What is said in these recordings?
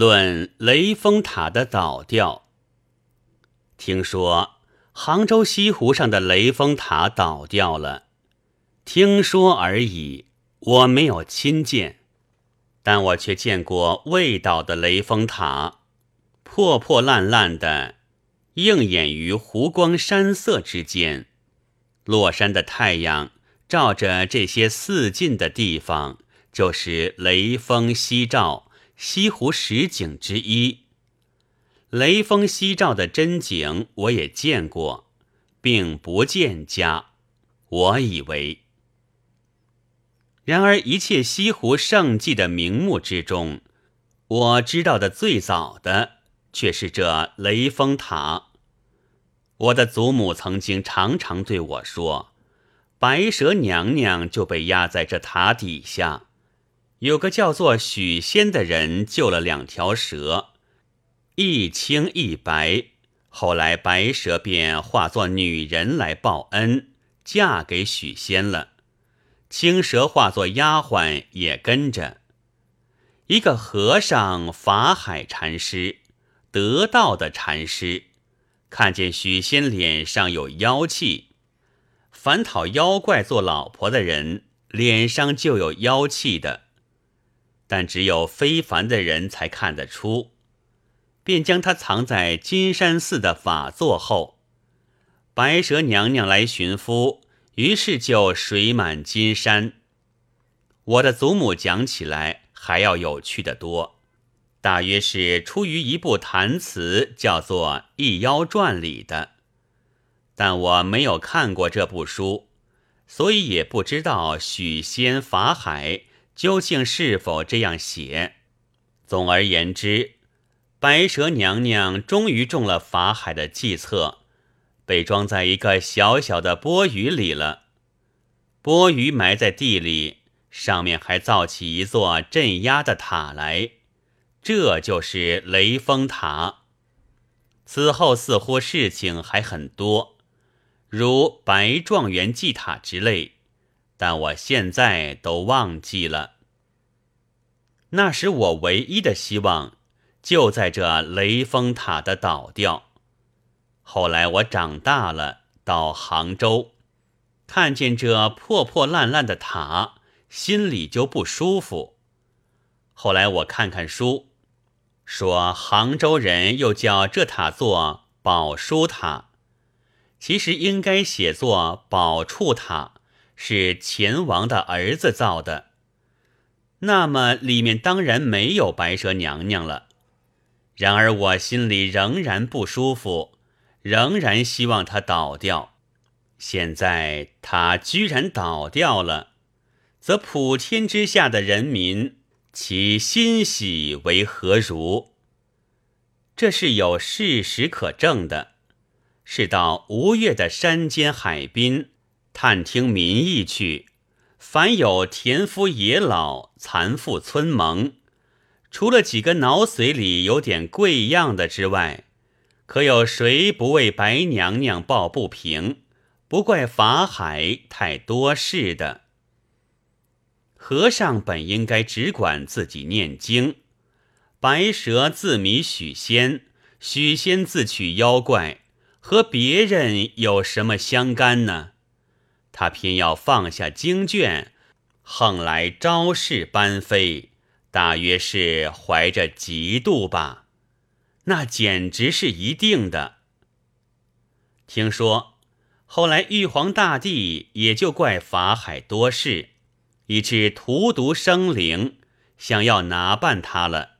论雷峰塔的倒掉。听说杭州西湖上的雷峰塔倒掉了，听说而已，我没有亲见，但我却见过未倒的雷峰塔，破破烂烂的，映眼于湖光山色之间。落山的太阳照着这些四近的地方，就是雷锋夕照。西湖十景之一，雷锋夕照的真景我也见过，并不见家。我以为，然而一切西湖胜迹的名目之中，我知道的最早的却是这雷峰塔。我的祖母曾经常常对我说，白蛇娘娘就被压在这塔底下。有个叫做许仙的人救了两条蛇，一青一白。后来白蛇便化作女人来报恩，嫁给许仙了。青蛇化作丫鬟也跟着。一个和尚法海禅师，得道的禅师，看见许仙脸上有妖气，凡讨妖怪做老婆的人，脸上就有妖气的。但只有非凡的人才看得出，便将它藏在金山寺的法座后。白蛇娘娘来寻夫，于是就水满金山。我的祖母讲起来还要有趣的多，大约是出于一部谈词，叫做《一妖传》里的。但我没有看过这部书，所以也不知道许仙法海。究竟是否这样写？总而言之，白蛇娘娘终于中了法海的计策，被装在一个小小的钵盂里了。钵盂埋在地里，上面还造起一座镇压的塔来，这就是雷峰塔。此后似乎事情还很多，如白状元祭塔之类。但我现在都忘记了。那时我唯一的希望就在这雷峰塔的倒掉。后来我长大了，到杭州，看见这破破烂烂的塔，心里就不舒服。后来我看看书，说杭州人又叫这塔做宝书塔，其实应该写作宝处塔。是钱王的儿子造的，那么里面当然没有白蛇娘娘了。然而我心里仍然不舒服，仍然希望它倒掉。现在它居然倒掉了，则普天之下的人民，其欣喜为何如？这是有事实可证的，是到吴越的山间海滨。探听民意去，凡有田夫野老、残妇村盟，除了几个脑髓里有点贵样的之外，可有谁不为白娘娘抱不平？不怪法海太多事的。和尚本应该只管自己念经，白蛇自迷许仙，许仙自取妖怪，和别人有什么相干呢？他偏要放下经卷，横来招式班飞，大约是怀着嫉妒吧。那简直是一定的。听说后来玉皇大帝也就怪法海多事，以致荼毒生灵，想要拿办他了。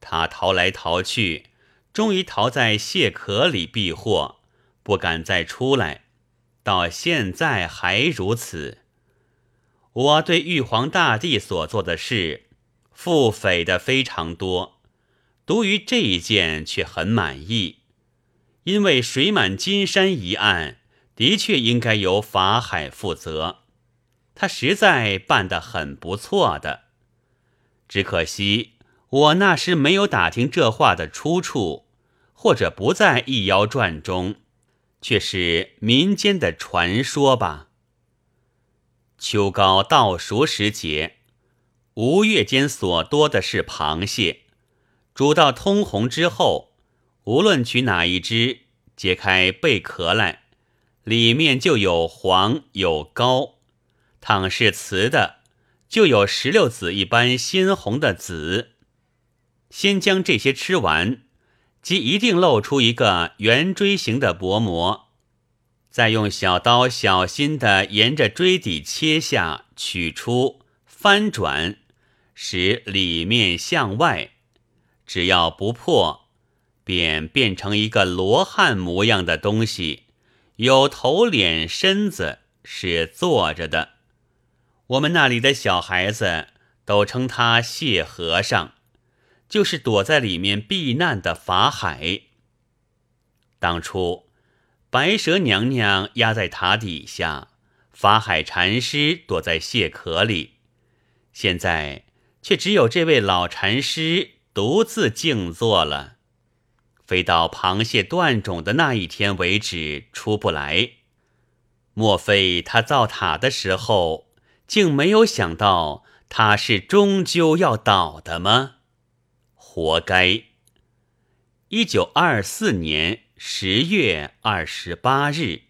他逃来逃去，终于逃在蟹壳里避祸，不敢再出来。到现在还如此。我对玉皇大帝所做的事，腹诽的非常多，独于这一件却很满意，因为水满金山一案的确应该由法海负责，他实在办得很不错的。只可惜我那时没有打听这话的出处，或者不在《一妖传》中。却是民间的传说吧。秋高稻熟时节，吴越间所多的是螃蟹，煮到通红之后，无论取哪一只，揭开贝壳来，里面就有黄有膏；倘是瓷的，就有石榴籽一般鲜红的籽。先将这些吃完，即一定露出一个圆锥形的薄膜，再用小刀小心地沿着锥底切下，取出，翻转，使里面向外。只要不破，便变成一个罗汉模样的东西，有头、脸、身子，是坐着的。我们那里的小孩子都称他谢和尚，就是躲在里面避难的法海。当初白蛇娘娘压在塔底下，法海禅师躲在蟹壳里，现在却只有这位老禅师。独自静坐了，飞到螃蟹断种的那一天为止出不来。莫非他造塔的时候，竟没有想到他是终究要倒的吗？活该！一九二四年十月二十八日。